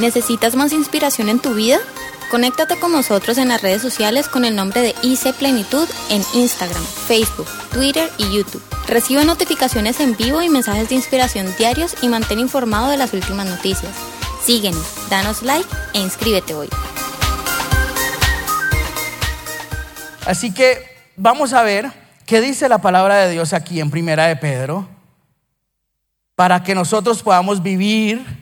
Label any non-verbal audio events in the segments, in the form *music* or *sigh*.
¿Necesitas más inspiración en tu vida? Conéctate con nosotros en las redes sociales con el nombre de IC Plenitud en Instagram, Facebook, Twitter y YouTube. Recibe notificaciones en vivo y mensajes de inspiración diarios y mantén informado de las últimas noticias. Síguenos, danos like e inscríbete hoy. Así que vamos a ver qué dice la palabra de Dios aquí en Primera de Pedro para que nosotros podamos vivir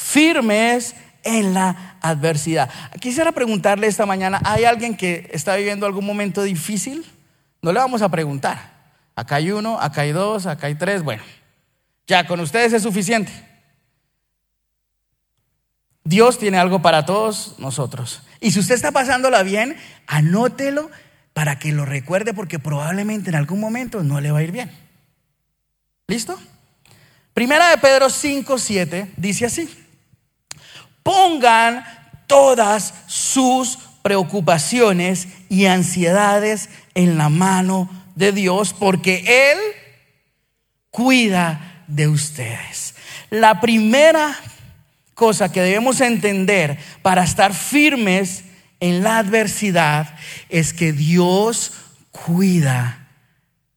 firmes en la adversidad. Quisiera preguntarle esta mañana, ¿hay alguien que está viviendo algún momento difícil? No le vamos a preguntar. Acá hay uno, acá hay dos, acá hay tres. Bueno, ya con ustedes es suficiente. Dios tiene algo para todos nosotros. Y si usted está pasándola bien, anótelo para que lo recuerde porque probablemente en algún momento no le va a ir bien. ¿Listo? Primera de Pedro 5, 7 dice así pongan todas sus preocupaciones y ansiedades en la mano de Dios, porque Él cuida de ustedes. La primera cosa que debemos entender para estar firmes en la adversidad es que Dios cuida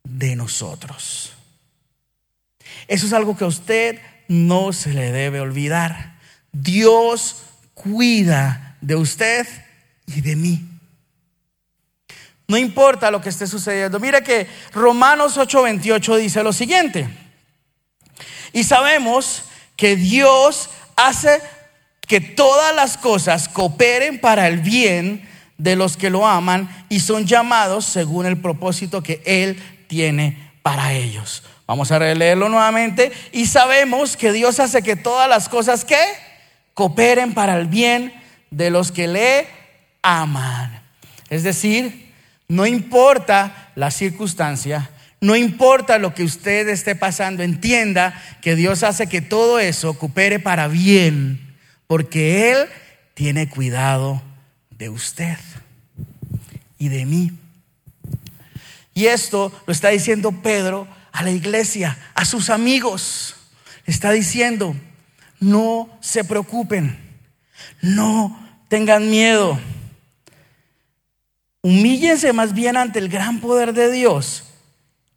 de nosotros. Eso es algo que a usted no se le debe olvidar. Dios cuida de usted y de mí. No importa lo que esté sucediendo. Mire que Romanos 8:28 dice lo siguiente. Y sabemos que Dios hace que todas las cosas cooperen para el bien de los que lo aman y son llamados según el propósito que Él tiene para ellos. Vamos a releerlo nuevamente. Y sabemos que Dios hace que todas las cosas que cooperen para el bien de los que le aman. Es decir, no importa la circunstancia, no importa lo que usted esté pasando, entienda que Dios hace que todo eso coopere para bien, porque Él tiene cuidado de usted y de mí. Y esto lo está diciendo Pedro a la iglesia, a sus amigos. Está diciendo, no se preocupen, no tengan miedo. Humíllense más bien ante el gran poder de Dios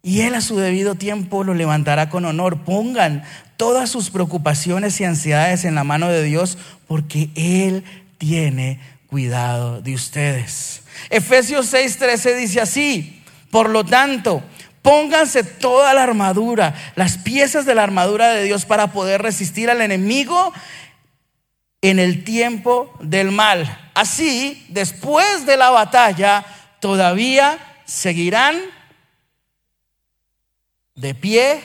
y Él a su debido tiempo lo levantará con honor. Pongan todas sus preocupaciones y ansiedades en la mano de Dios porque Él tiene cuidado de ustedes. Efesios 6:13 dice así, por lo tanto, Pónganse toda la armadura, las piezas de la armadura de Dios para poder resistir al enemigo en el tiempo del mal. Así, después de la batalla, todavía seguirán de pie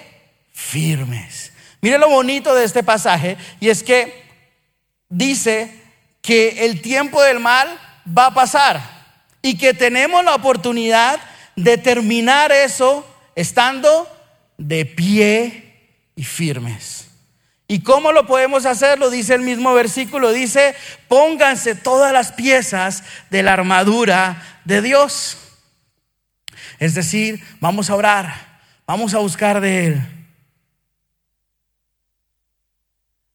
firmes. Mire lo bonito de este pasaje y es que dice que el tiempo del mal va a pasar y que tenemos la oportunidad de terminar eso estando de pie y firmes. ¿Y cómo lo podemos hacer? Lo dice el mismo versículo, dice, pónganse todas las piezas de la armadura de Dios. Es decir, vamos a orar, vamos a buscar de Él.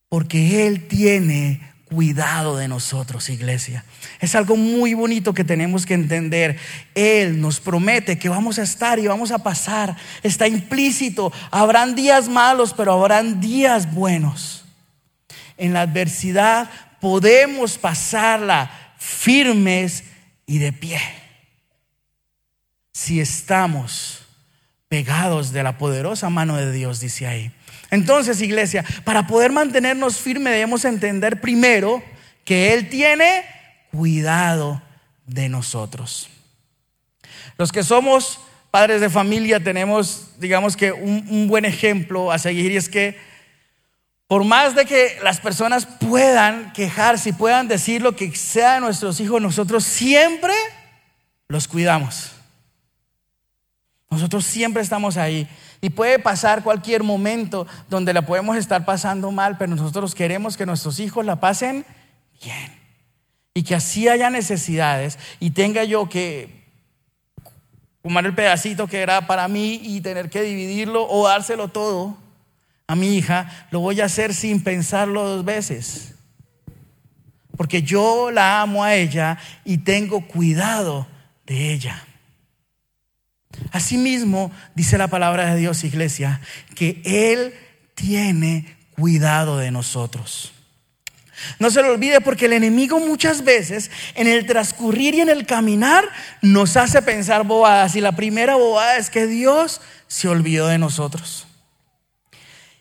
Porque Él tiene cuidado de nosotros, iglesia. Es algo muy bonito que tenemos que entender. Él nos promete que vamos a estar y vamos a pasar. Está implícito. Habrán días malos, pero habrán días buenos. En la adversidad podemos pasarla firmes y de pie. Si estamos pegados de la poderosa mano de Dios, dice ahí. Entonces, iglesia, para poder mantenernos firmes debemos entender primero que Él tiene cuidado de nosotros. Los que somos padres de familia tenemos, digamos que, un, buen ejemplo a seguir y es que por más de que las personas puedan quejarse y puedan decir lo que sea de nuestros hijos, nosotros siempre los cuidamos. Nosotros siempre estamos ahí. Y puede pasar cualquier momento donde la podemos estar pasando mal, pero nosotros queremos que nuestros hijos la pasen bien. Y que así haya necesidades y tenga yo que fumar el pedacito que era para mí y tener que dividirlo o dárselo todo a mi hija, lo voy a hacer sin pensarlo dos veces. porque yo la amo a ella y tengo cuidado de ella. Asimismo, dice la palabra de Dios, iglesia, que Él tiene cuidado de nosotros. No se lo olvide porque el enemigo muchas veces en el transcurrir y en el caminar nos hace pensar bobadas. Y la primera bobada es que Dios se olvidó de nosotros.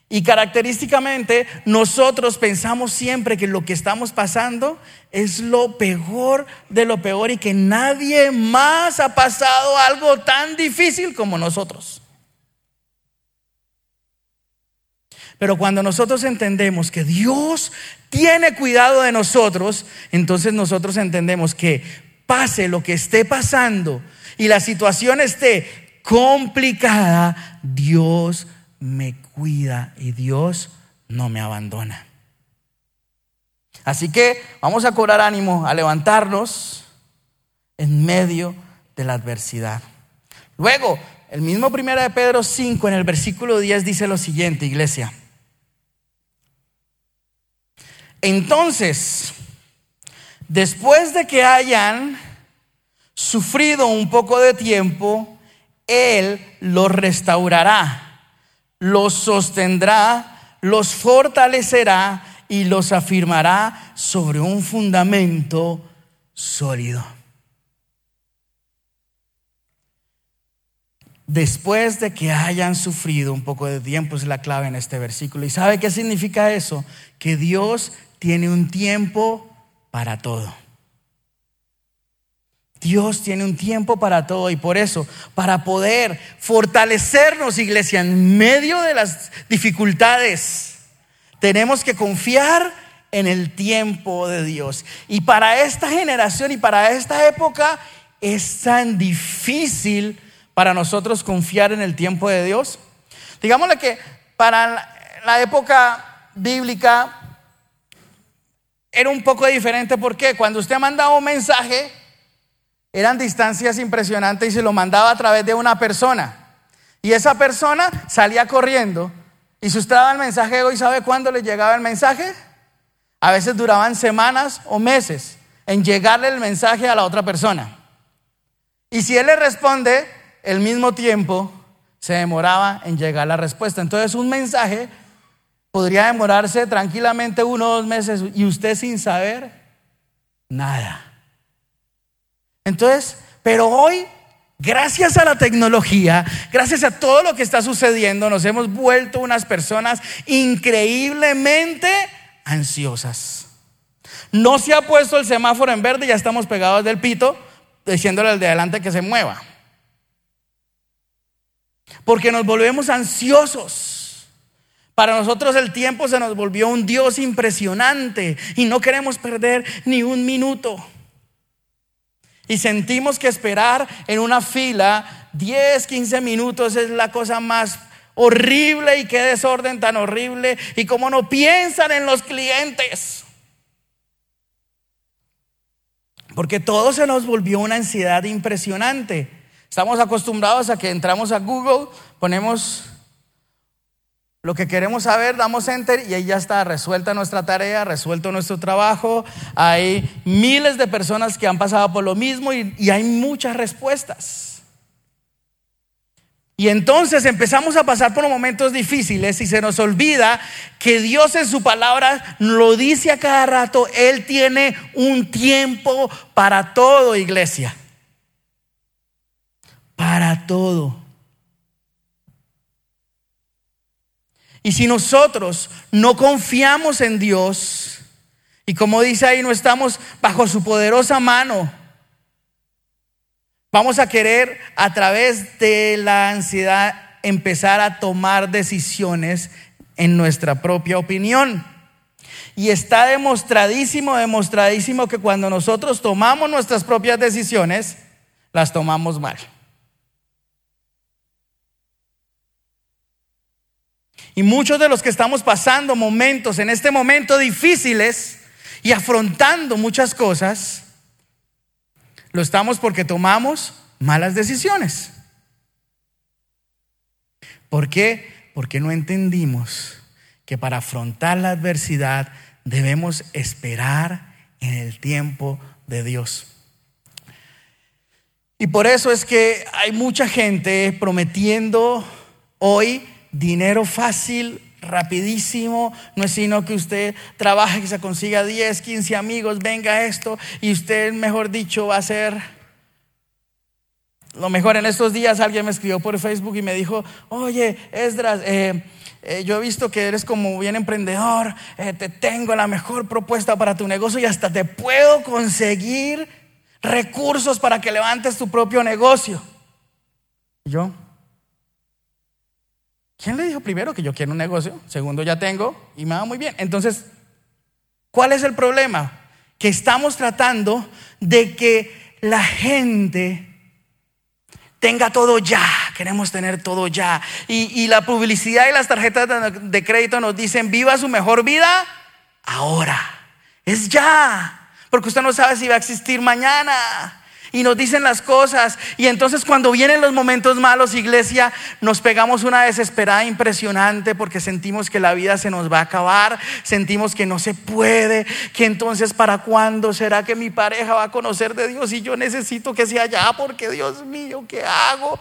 Y característicamente nosotros pensamos siempre que lo que estamos pasando es lo peor de lo peor y que nadie más ha pasado algo tan difícil como nosotros. Pero cuando nosotros entendemos que Dios tiene cuidado de nosotros, entonces nosotros entendemos que pase lo que esté pasando y la situación esté complicada, Dios me cuida y Dios no me abandona. Así que vamos a cobrar ánimo, a levantarnos en medio de la adversidad. Luego, el mismo primera de Pedro 5 en el versículo 10 dice lo siguiente, iglesia. Entonces, después de que hayan sufrido un poco de tiempo, Él los restaurará, los sostendrá, los fortalecerá y los afirmará sobre un fundamento sólido. Después de que hayan sufrido un poco de tiempo es la clave en este versículo. ¿Y sabe qué significa eso? Que Dios tiene un tiempo para todo. Dios tiene un tiempo para todo y por eso, para poder fortalecernos, iglesia, en medio de las dificultades, tenemos que confiar en el tiempo de Dios. Y para esta generación y para esta época es tan difícil para nosotros confiar en el tiempo de Dios. Digámosle que para la época bíblica era un poco diferente porque cuando usted mandaba un mensaje, eran distancias impresionantes y se lo mandaba a través de una persona. Y esa persona salía corriendo. Y daba el mensaje hoy, ¿sabe cuándo le llegaba el mensaje? A veces duraban semanas o meses en llegarle el mensaje a la otra persona. Y si él le responde, el mismo tiempo se demoraba en llegar la respuesta. Entonces un mensaje podría demorarse tranquilamente uno o dos meses y usted sin saber nada. Entonces, pero hoy, gracias a la tecnología, gracias a todo lo que está sucediendo, nos hemos vuelto unas personas increíblemente ansiosas. No se ha puesto el semáforo en verde, ya estamos pegados del pito, diciéndole al de adelante que se mueva. Porque nos volvemos ansiosos. Para nosotros el tiempo se nos volvió un Dios impresionante y no queremos perder ni un minuto. Y sentimos que esperar en una fila 10, 15 minutos es la cosa más horrible y qué desorden tan horrible y cómo no piensan en los clientes. Porque todo se nos volvió una ansiedad impresionante. Estamos acostumbrados a que entramos a Google, ponemos lo que queremos saber, damos enter y ahí ya está resuelta nuestra tarea, resuelto nuestro trabajo. Hay miles de personas que han pasado por lo mismo y, y hay muchas respuestas. Y entonces empezamos a pasar por momentos difíciles y se nos olvida que Dios en su palabra lo dice a cada rato, Él tiene un tiempo para todo, iglesia. Para todo. Y si nosotros no confiamos en Dios, y como dice ahí, no estamos bajo su poderosa mano, vamos a querer a través de la ansiedad empezar a tomar decisiones en nuestra propia opinión. Y está demostradísimo, demostradísimo que cuando nosotros tomamos nuestras propias decisiones, las tomamos mal. Y muchos de los que estamos pasando momentos en este momento difíciles y afrontando muchas cosas, lo estamos porque tomamos malas decisiones. ¿Por qué? Porque no entendimos que para afrontar la adversidad debemos esperar en el tiempo de Dios. Y por eso es que hay mucha gente prometiendo hoy dinero fácil, rapidísimo, no es sino que usted trabaje, que se consiga 10, 15 amigos, venga esto, y usted, mejor dicho, va a ser lo mejor. En estos días alguien me escribió por Facebook y me dijo, oye, Esdras, eh, eh, yo he visto que eres como bien emprendedor, eh, te tengo la mejor propuesta para tu negocio y hasta te puedo conseguir recursos para que levantes tu propio negocio. ¿Y yo? ¿Quién le dijo primero que yo quiero un negocio? Segundo, ya tengo y me va muy bien. Entonces, ¿cuál es el problema? Que estamos tratando de que la gente tenga todo ya, queremos tener todo ya. Y, la publicidad y las tarjetas de crédito nos dicen, viva su mejor vida ahora. Es ya porque usted no sabe si va a existir mañana. Y nos dicen las cosas. Y entonces cuando vienen los momentos malos, iglesia, nos pegamos una desesperada impresionante porque sentimos que la vida se nos va a acabar, sentimos que no se puede, que entonces para cuándo será que mi pareja va a conocer de Dios y yo necesito que sea ya porque Dios mío, ¿qué hago?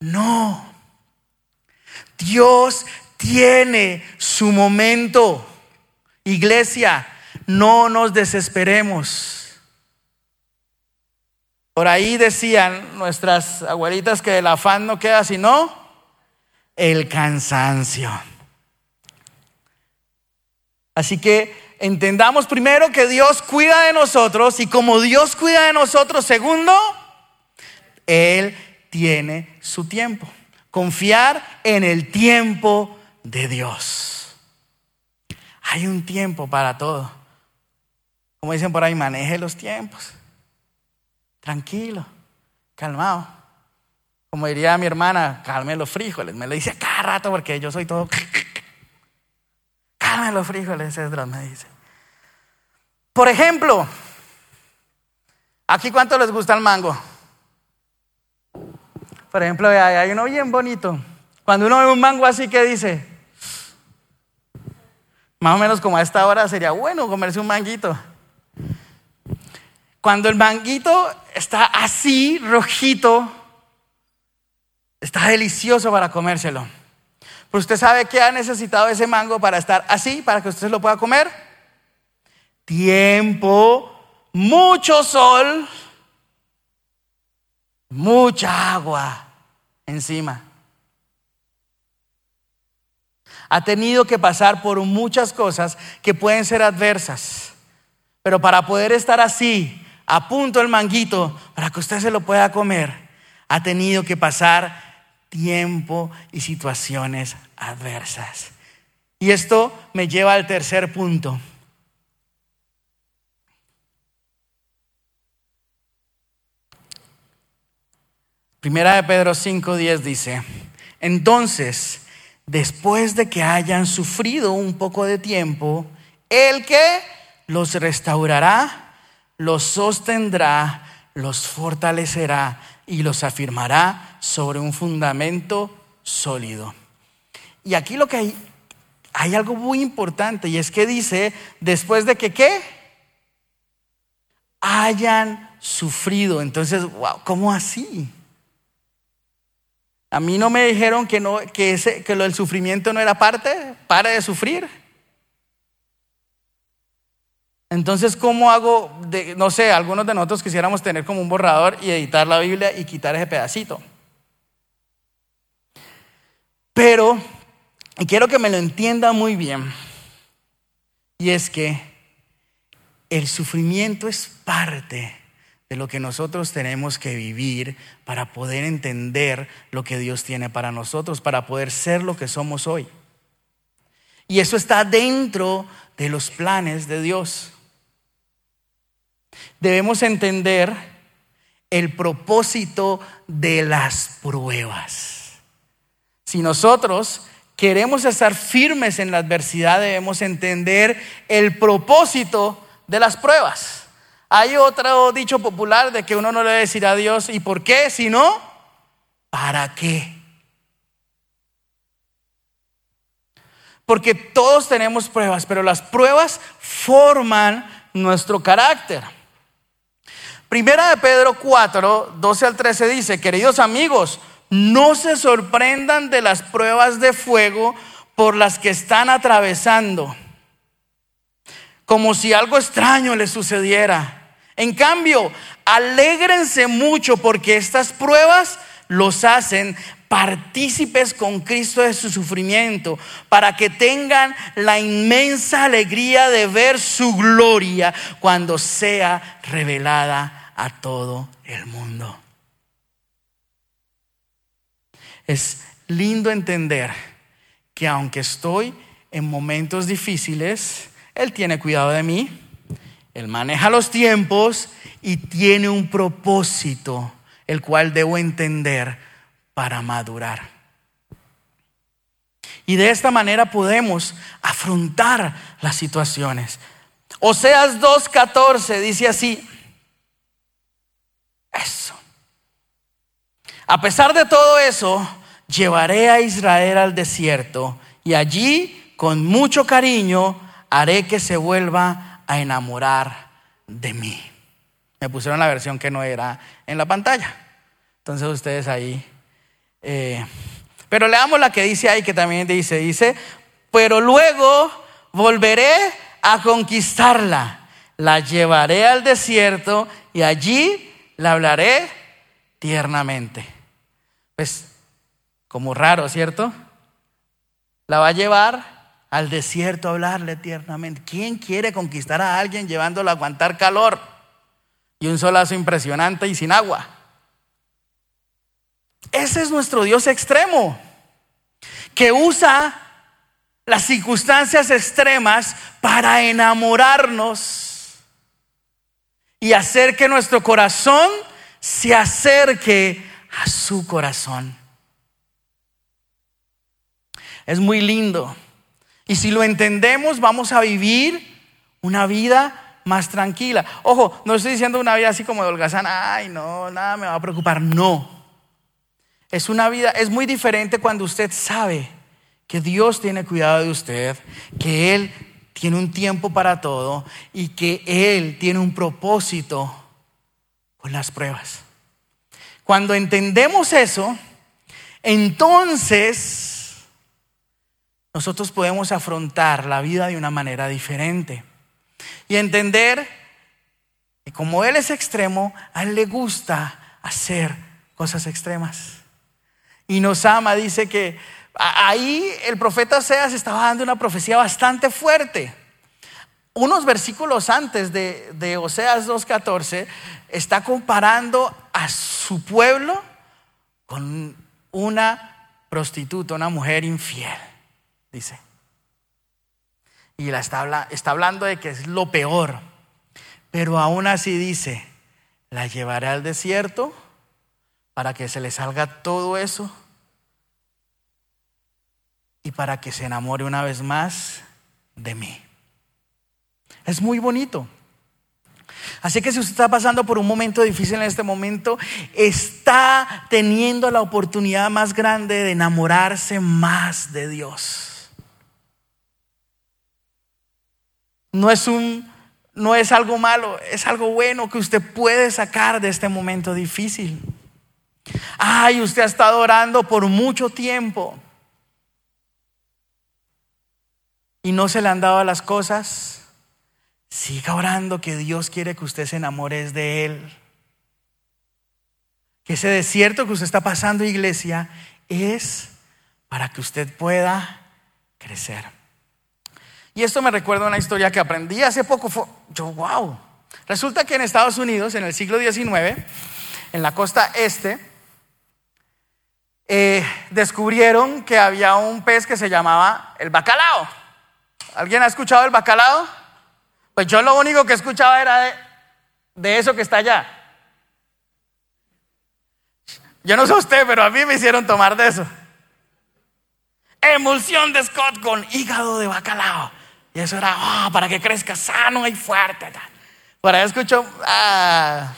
No. Dios tiene su momento. Iglesia, no nos desesperemos. Por ahí decían nuestras abuelitas que el afán no queda sino el cansancio. Así que entendamos primero que Dios cuida de nosotros y como Dios cuida de nosotros, segundo, Él tiene su tiempo. Confiar en el tiempo de Dios. Hay un tiempo para todo. Como dicen por ahí, maneje los tiempos. Tranquilo, calmado. Como diría mi hermana, calme los frijoles. Me lo dice cada rato porque yo soy todo. *laughs* Calme los frijoles, Esdras me dice. Por ejemplo, ¿aquí cuánto les gusta el mango? Por ejemplo, hay uno bien bonito. Cuando uno ve un mango así, ¿qué dice? Más o menos como a esta hora sería bueno comerse un manguito. Cuando el manguito está así, rojito, está delicioso para comérselo. Pero usted sabe que ha necesitado ese mango para estar así, para que usted lo pueda comer. Tiempo, mucho sol, mucha agua encima. Ha tenido que pasar por muchas cosas que pueden ser adversas. Pero para poder estar así, a punto el manguito para que usted se lo pueda comer, ha tenido que pasar tiempo y situaciones adversas. Y esto me lleva al tercer punto. Primera de Pedro 5:10 dice, entonces, después de que hayan sufrido un poco de tiempo, el que los restaurará los sostendrá, los fortalecerá y los afirmará sobre un fundamento sólido. Y aquí lo que hay, hay algo muy importante y es que dice, después de que qué? Hayan sufrido. Entonces, wow, ¿cómo así? A mí no me dijeron que, no, que, ese, que lo sufrimiento no era parte, para de sufrir. Entonces, ¿cómo hago? De, no sé, algunos de nosotros quisiéramos tener como un borrador y editar la Biblia y quitar ese pedacito. Pero, y quiero que me lo entienda muy bien, y es que el sufrimiento es parte de lo que nosotros tenemos que vivir para poder entender lo que Dios tiene para nosotros, para poder ser lo que somos hoy. Y eso está dentro de los planes de Dios debemos entender el propósito de las pruebas. Si nosotros queremos estar firmes en la adversidad, debemos entender el propósito de las pruebas. Hay otro dicho popular de que uno no le debe decir a Dios, ¿y por qué? Sino, ¿para qué? Porque todos tenemos pruebas, pero las pruebas forman nuestro carácter. Primera de Pedro 4, 12 al 13 dice, queridos amigos, no se sorprendan de las pruebas de fuego por las que están atravesando, como si algo extraño les sucediera. En cambio, alégrense mucho porque estas pruebas los hacen partícipes con Cristo de su sufrimiento, para que tengan la inmensa alegría de ver su gloria cuando sea revelada a todo el mundo. Es lindo entender que aunque estoy en momentos difíciles, Él tiene cuidado de mí, Él maneja los tiempos y tiene un propósito, el cual debo entender para madurar. Y de esta manera podemos afrontar las situaciones. Oseas 2.14 dice así, eso. A pesar de todo eso, llevaré a Israel al desierto y allí, con mucho cariño, haré que se vuelva a enamorar de mí. Me pusieron la versión que no era en la pantalla. Entonces ustedes ahí eh, pero leamos la que dice ahí, que también dice, dice, pero luego volveré a conquistarla, la llevaré al desierto y allí la hablaré tiernamente. Pues, como raro, ¿cierto? La va a llevar al desierto a hablarle tiernamente. ¿Quién quiere conquistar a alguien llevándolo a aguantar calor y un solazo impresionante y sin agua? Ese es nuestro Dios extremo, que usa las circunstancias extremas para enamorarnos y hacer que nuestro corazón se acerque a su corazón. Es muy lindo. Y si lo entendemos, vamos a vivir una vida más tranquila. Ojo, no estoy diciendo una vida así como de holgazán, ay, no, nada me va a preocupar. No. Es una vida, es muy diferente cuando usted sabe que Dios tiene cuidado de usted, que Él tiene un tiempo para todo y que Él tiene un propósito con las pruebas. Cuando entendemos eso, entonces nosotros podemos afrontar la vida de una manera diferente y entender que como Él es extremo, a Él le gusta hacer cosas extremas y nos ama, dice que ahí el profeta Oseas estaba dando una profecía bastante fuerte. Unos versículos antes de, de Oseas 2.14 está comparando a su pueblo con una prostituta, una mujer infiel, dice. Y la está, está hablando de que es lo peor. Pero aún así dice, la llevaré al desierto para que se le salga todo eso y para que se enamore una vez más de mí. Es muy bonito. Así que si usted está pasando por un momento difícil en este momento, está teniendo la oportunidad más grande de enamorarse más de Dios. No es un no es algo malo, es algo bueno que usted puede sacar de este momento difícil. Ay, usted ha estado orando por mucho tiempo y no se le han dado las cosas. Siga orando que Dios quiere que usted se enamore de Él. Que ese desierto que usted está pasando, iglesia, es para que usted pueda crecer. Y esto me recuerda una historia que aprendí hace poco. yo, wow. Resulta que en Estados Unidos, en el siglo XIX, en la costa este, eh, descubrieron que había un pez que se llamaba el bacalao. ¿Alguien ha escuchado el bacalao? Pues yo lo único que escuchaba era de, eso que está allá. Yo no sé usted, pero a mí me hicieron tomar de eso. Emulsión de Scott con hígado de bacalao. Y eso era oh, para que crezca sano y fuerte. Por ahí escucho. Ah.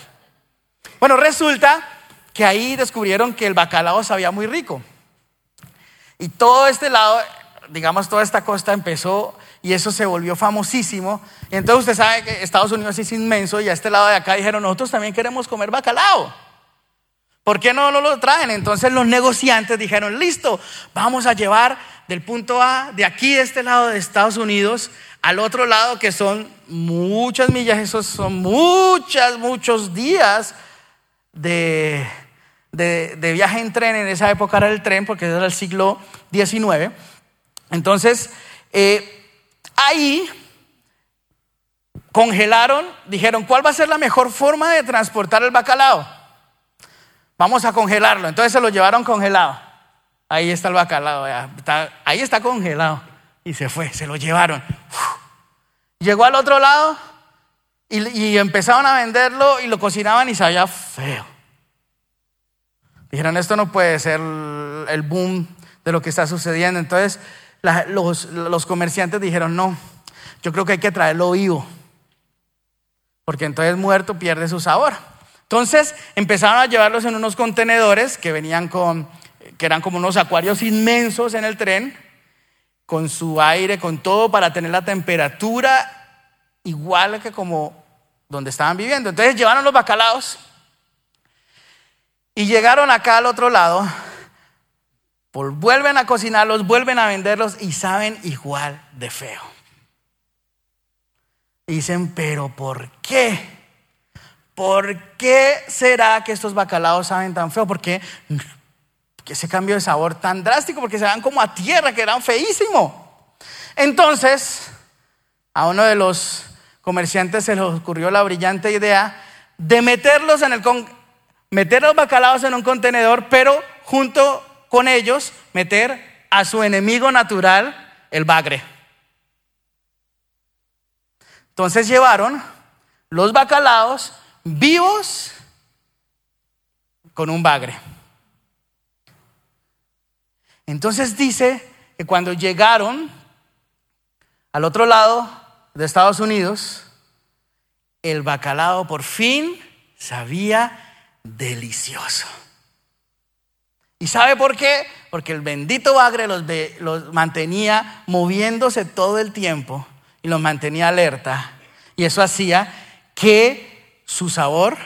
Bueno, resulta que ahí descubrieron que el bacalao sabía muy rico. Y todo este lado, digamos, toda esta costa empezó y eso se volvió famosísimo. Y entonces usted sabe que Estados Unidos es inmenso y a este lado de acá dijeron, nosotros también queremos comer bacalao. ¿Por qué no, lo traen? Entonces los negociantes dijeron, listo, vamos a llevar del punto A, de aquí, de este lado de Estados Unidos, al otro lado, que son muchas millas, esos son muchas, muchos días de, de, viaje en tren. En esa época era el tren, porque era el siglo XIX. Entonces, eh, ahí congelaron, dijeron, ¿cuál va a ser la mejor forma de transportar el bacalao? Vamos a congelarlo. Entonces se lo llevaron congelado. Ahí está el bacalao, ahí está congelado. Y se fue, se lo llevaron. Llegó al otro lado y, empezaron a venderlo y lo cocinaban y sabía feo. Dijeron, esto no puede ser el boom de lo que está sucediendo. Entonces los, comerciantes dijeron, no, yo creo que hay que traerlo vivo, porque entonces muerto pierde su sabor. Entonces empezaron a llevarlos en unos contenedores que venían con, que eran como unos acuarios inmensos en el tren, con su aire, con todo para tener la temperatura igual que como donde estaban viviendo. Entonces llevaron los bacalaos y llegaron acá al otro lado vuelven a cocinarlos, vuelven a venderlos y saben igual de feo. dicen, pero ¿por qué? ¿Por qué será que estos bacalaos saben tan feo? ¿Por qué? ese cambio de sabor tan drástico? Porque se dan como a tierra, que eran feísimo. Entonces, a uno de los comerciantes se le ocurrió la brillante idea de meterlos en el meter los bacalaos en un contenedor, pero junto con ellos meter a su enemigo natural, el bagre. Entonces llevaron los bacalaos vivos con un bagre. Entonces dice que cuando llegaron al otro lado de Estados Unidos, el bacalao por fin sabía delicioso. ¿Y sabe por qué? Porque el bendito bagre los, los, mantenía moviéndose todo el tiempo y los mantenía alerta. Y eso hacía que su sabor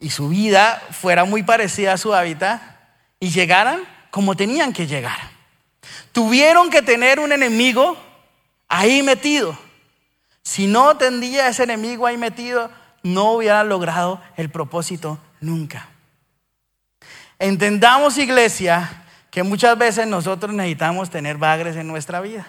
y su vida fuera muy parecida a su hábitat y llegaran como tenían que llegar. Tuvieron que tener un enemigo ahí metido. Si no tendría ese enemigo ahí metido, no hubieran logrado el propósito nunca. Entendamos, iglesia, que muchas veces nosotros necesitamos tener bagres en nuestra vida.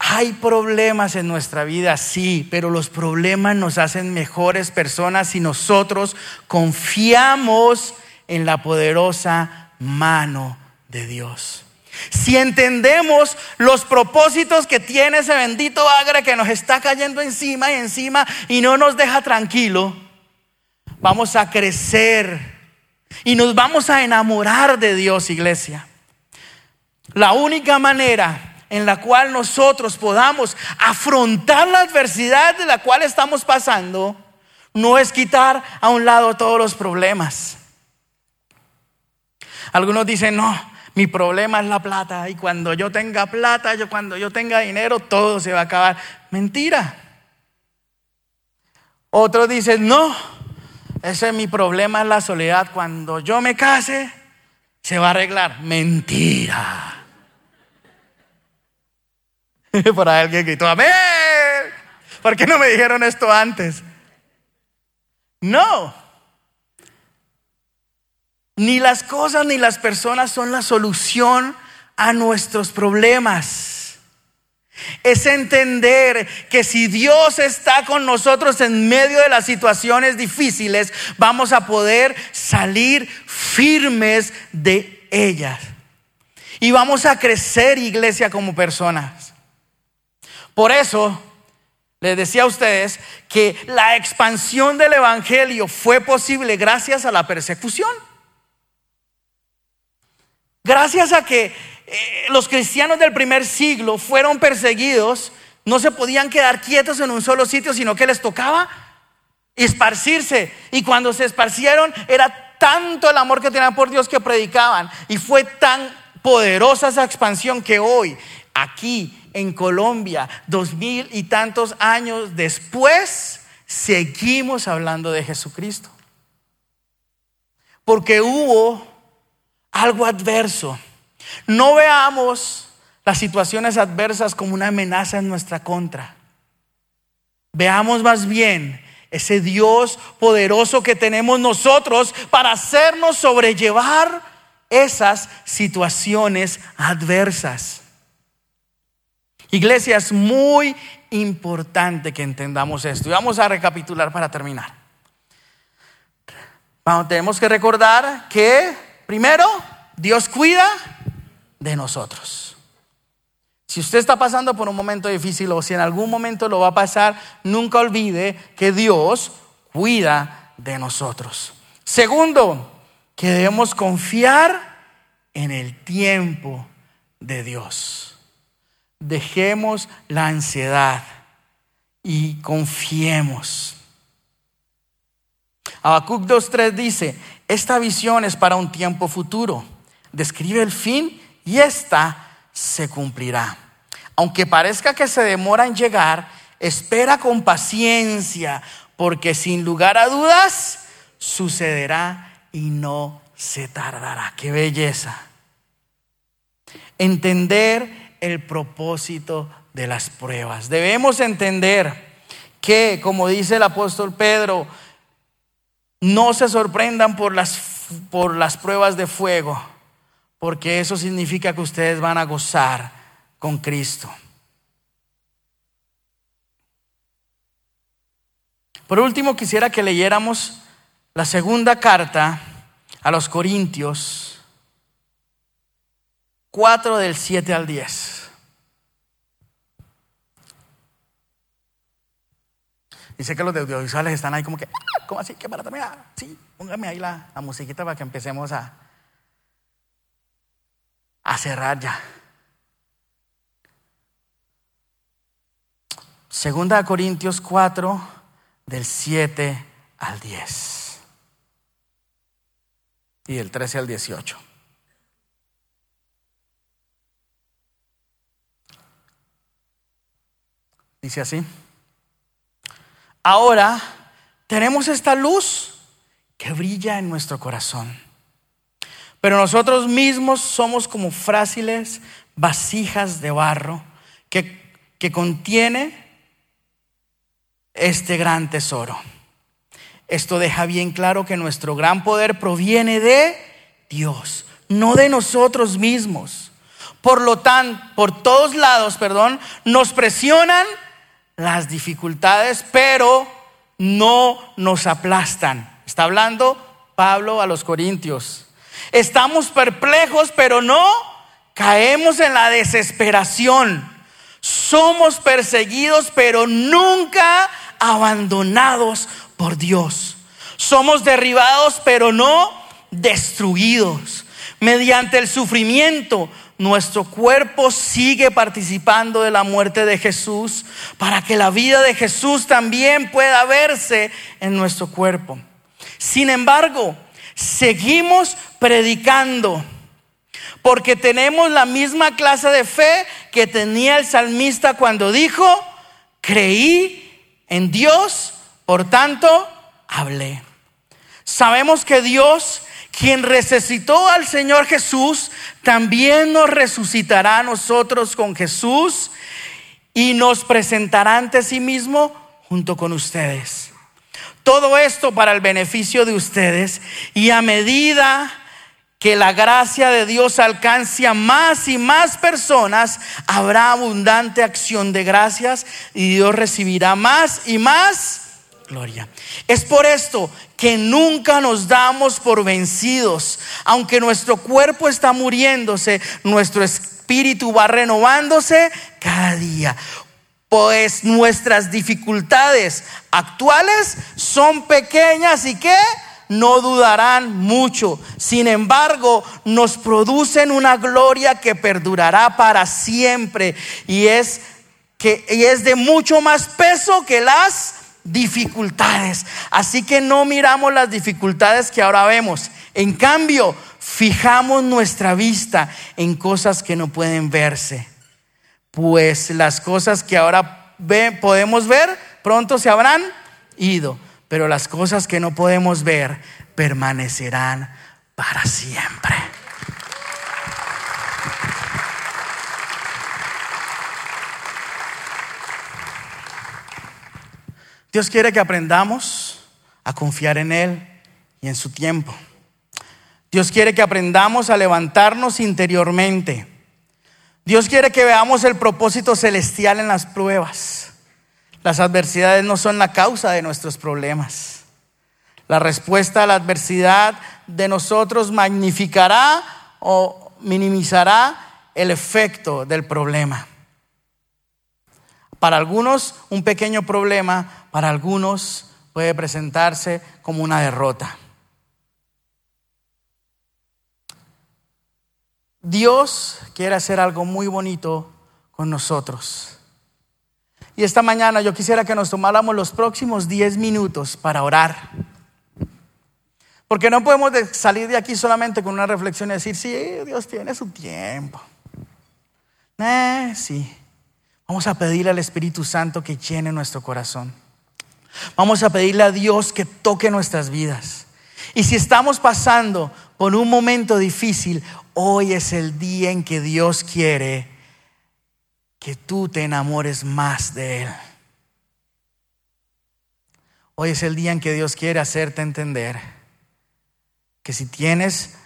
Hay problemas en nuestra vida, sí, pero los problemas nos hacen mejores personas si nosotros confiamos en la poderosa mano de Dios. Si entendemos los propósitos que tiene ese bendito agre que nos está cayendo encima y encima y no nos deja tranquilo, vamos a crecer y nos vamos a enamorar de Dios, iglesia. La única manera en la cual nosotros podamos afrontar la adversidad de la cual estamos pasando no es quitar a un lado todos los problemas. Algunos dicen, no, mi problema es la plata y cuando yo tenga plata, yo cuando yo tenga dinero, todo se va a acabar. Mentira. Otros dicen, no, ese es mi problema es la soledad. Cuando yo me case, se va a arreglar. Mentira. *laughs* Por ahí alguien gritó, amén. ¿Por qué no me dijeron esto antes? No. Ni las cosas ni las personas son la solución a nuestros problemas. Es entender que si Dios está con nosotros en medio de las situaciones difíciles, vamos a poder salir firmes de ellas. Y vamos a crecer, iglesia, como personas. Por eso, les decía a ustedes que la expansión del Evangelio fue posible gracias a la persecución. Gracias a que eh, los cristianos del primer siglo fueron perseguidos, no se podían quedar quietos en un solo sitio, sino que les tocaba esparcirse. Y cuando se esparcieron era tanto el amor que tenían por Dios que predicaban. Y fue tan poderosa esa expansión que hoy, aquí en Colombia, dos mil y tantos años después, seguimos hablando de Jesucristo. Porque hubo algo adverso. No veamos las situaciones adversas como una amenaza en nuestra contra. Veamos más bien ese Dios poderoso que tenemos nosotros para hacernos sobrellevar esas situaciones adversas. Iglesia, es muy importante que entendamos esto. Y vamos a recapitular para terminar. tenemos que recordar que, primero, Dios cuida de nosotros. Si usted está pasando por un momento difícil o si en algún momento lo va a pasar, nunca olvide que Dios cuida de nosotros. Segundo, que debemos confiar en el tiempo de Dios. Dejemos la ansiedad y confiemos. Habacuc 2.3 dice, esta visión es para un tiempo futuro. Describe el fin y esta se cumplirá. Aunque parezca que se demora en llegar, espera con paciencia, porque sin lugar a dudas sucederá y no se tardará. Qué belleza. Entender el propósito de las pruebas. Debemos entender que, como dice el apóstol Pedro, no se sorprendan por las, por las pruebas de fuego, porque eso significa que ustedes van a gozar con Cristo. Por último, quisiera que leyéramos la segunda carta a los Corintios, 4 del 7 al 10. Dice que los de audiovisuales están ahí como que, ¿cómo así? ¿Qué para terminar? Sí, póngame ahí la, la musiquita para que empecemos a, a cerrar ya. Segunda Corintios 4, del 7 al 10. Y del 13 al 18. Dice así. Ahora tenemos esta luz que brilla en nuestro corazón. Pero nosotros mismos somos como frágiles vasijas de barro que, que contiene este gran tesoro. Esto deja bien claro que nuestro gran poder proviene de Dios, no de nosotros mismos. Por lo tanto, por todos lados, perdón, nos presionan las dificultades, pero no nos aplastan. Está hablando Pablo a los Corintios. Estamos perplejos, pero no caemos en la desesperación. Somos perseguidos, pero nunca abandonados por Dios. Somos derribados, pero no destruidos. Mediante el sufrimiento, nuestro cuerpo sigue participando de la muerte de Jesús para que la vida de Jesús también pueda verse en nuestro cuerpo. Sin embargo, seguimos predicando porque tenemos la misma clase de fe que tenía el salmista cuando dijo, creí en Dios, por tanto, hablé. Sabemos que Dios, quien resucitó al Señor Jesús, también nos resucitará a nosotros con Jesús y nos presentará ante sí mismo junto con ustedes. Todo esto para el beneficio de ustedes y a medida que la gracia de Dios alcance a más y más personas, habrá abundante acción de gracias y Dios recibirá más y más gloria. Es por esto que nunca nos damos por vencidos. Aunque nuestro cuerpo está muriéndose, nuestro espíritu va renovándose cada día. Pues nuestras dificultades actuales son pequeñas y que no dudarán mucho. Sin embargo, nos producen una gloria que perdurará para siempre y es que y es de mucho más peso que las dificultades. Así que no miramos las dificultades que ahora vemos. En cambio, fijamos nuestra vista en cosas que no pueden verse. Pues las cosas que ahora podemos ver pronto se habrán ido, pero las cosas que no podemos ver permanecerán para siempre. Dios quiere que aprendamos a confiar en Él y en su tiempo. Dios quiere que aprendamos a levantarnos interiormente. Dios quiere que veamos el propósito celestial en las pruebas. Las adversidades no son la causa de nuestros problemas. La respuesta a la adversidad de nosotros magnificará o minimizará el efecto del problema. Para algunos un pequeño problema, para algunos puede presentarse como una derrota. Dios quiere hacer algo muy bonito con nosotros. Y esta mañana yo quisiera que nos tomáramos los próximos 10 minutos para orar. Porque no podemos salir de aquí solamente con una reflexión y decir, sí, Dios tiene su tiempo. Sí. Vamos a pedirle al Espíritu Santo que llene nuestro corazón. Vamos a pedirle a Dios que toque nuestras vidas. Y si estamos pasando por un momento difícil, hoy es el día en que Dios quiere que tú te enamores más de Él. Hoy es el día en que Dios quiere hacerte entender que si tienes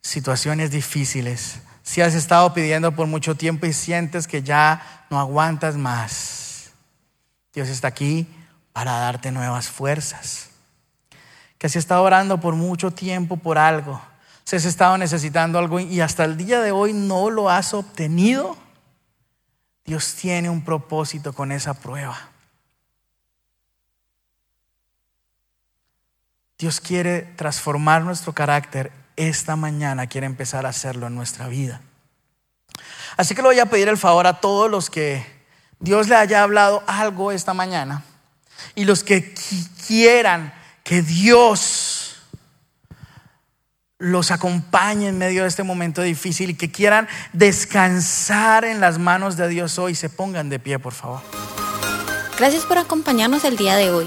situaciones difíciles, si has estado pidiendo por mucho tiempo y sientes que ya no aguantas más, Dios está aquí para darte nuevas fuerzas. Que has estado orando por mucho tiempo por algo, si has estado necesitando algo y hasta el día de hoy no lo has obtenido, Dios tiene un propósito con esa prueba. Dios quiere transformar nuestro carácter esta mañana quiere empezar a hacerlo en nuestra vida. Así que le voy a pedir el favor a todos los que Dios le haya hablado algo esta mañana y los que quieran que Dios los acompañe en medio de este momento difícil y que quieran descansar en las manos de Dios hoy, se pongan de pie, por favor. Gracias por acompañarnos el día de hoy.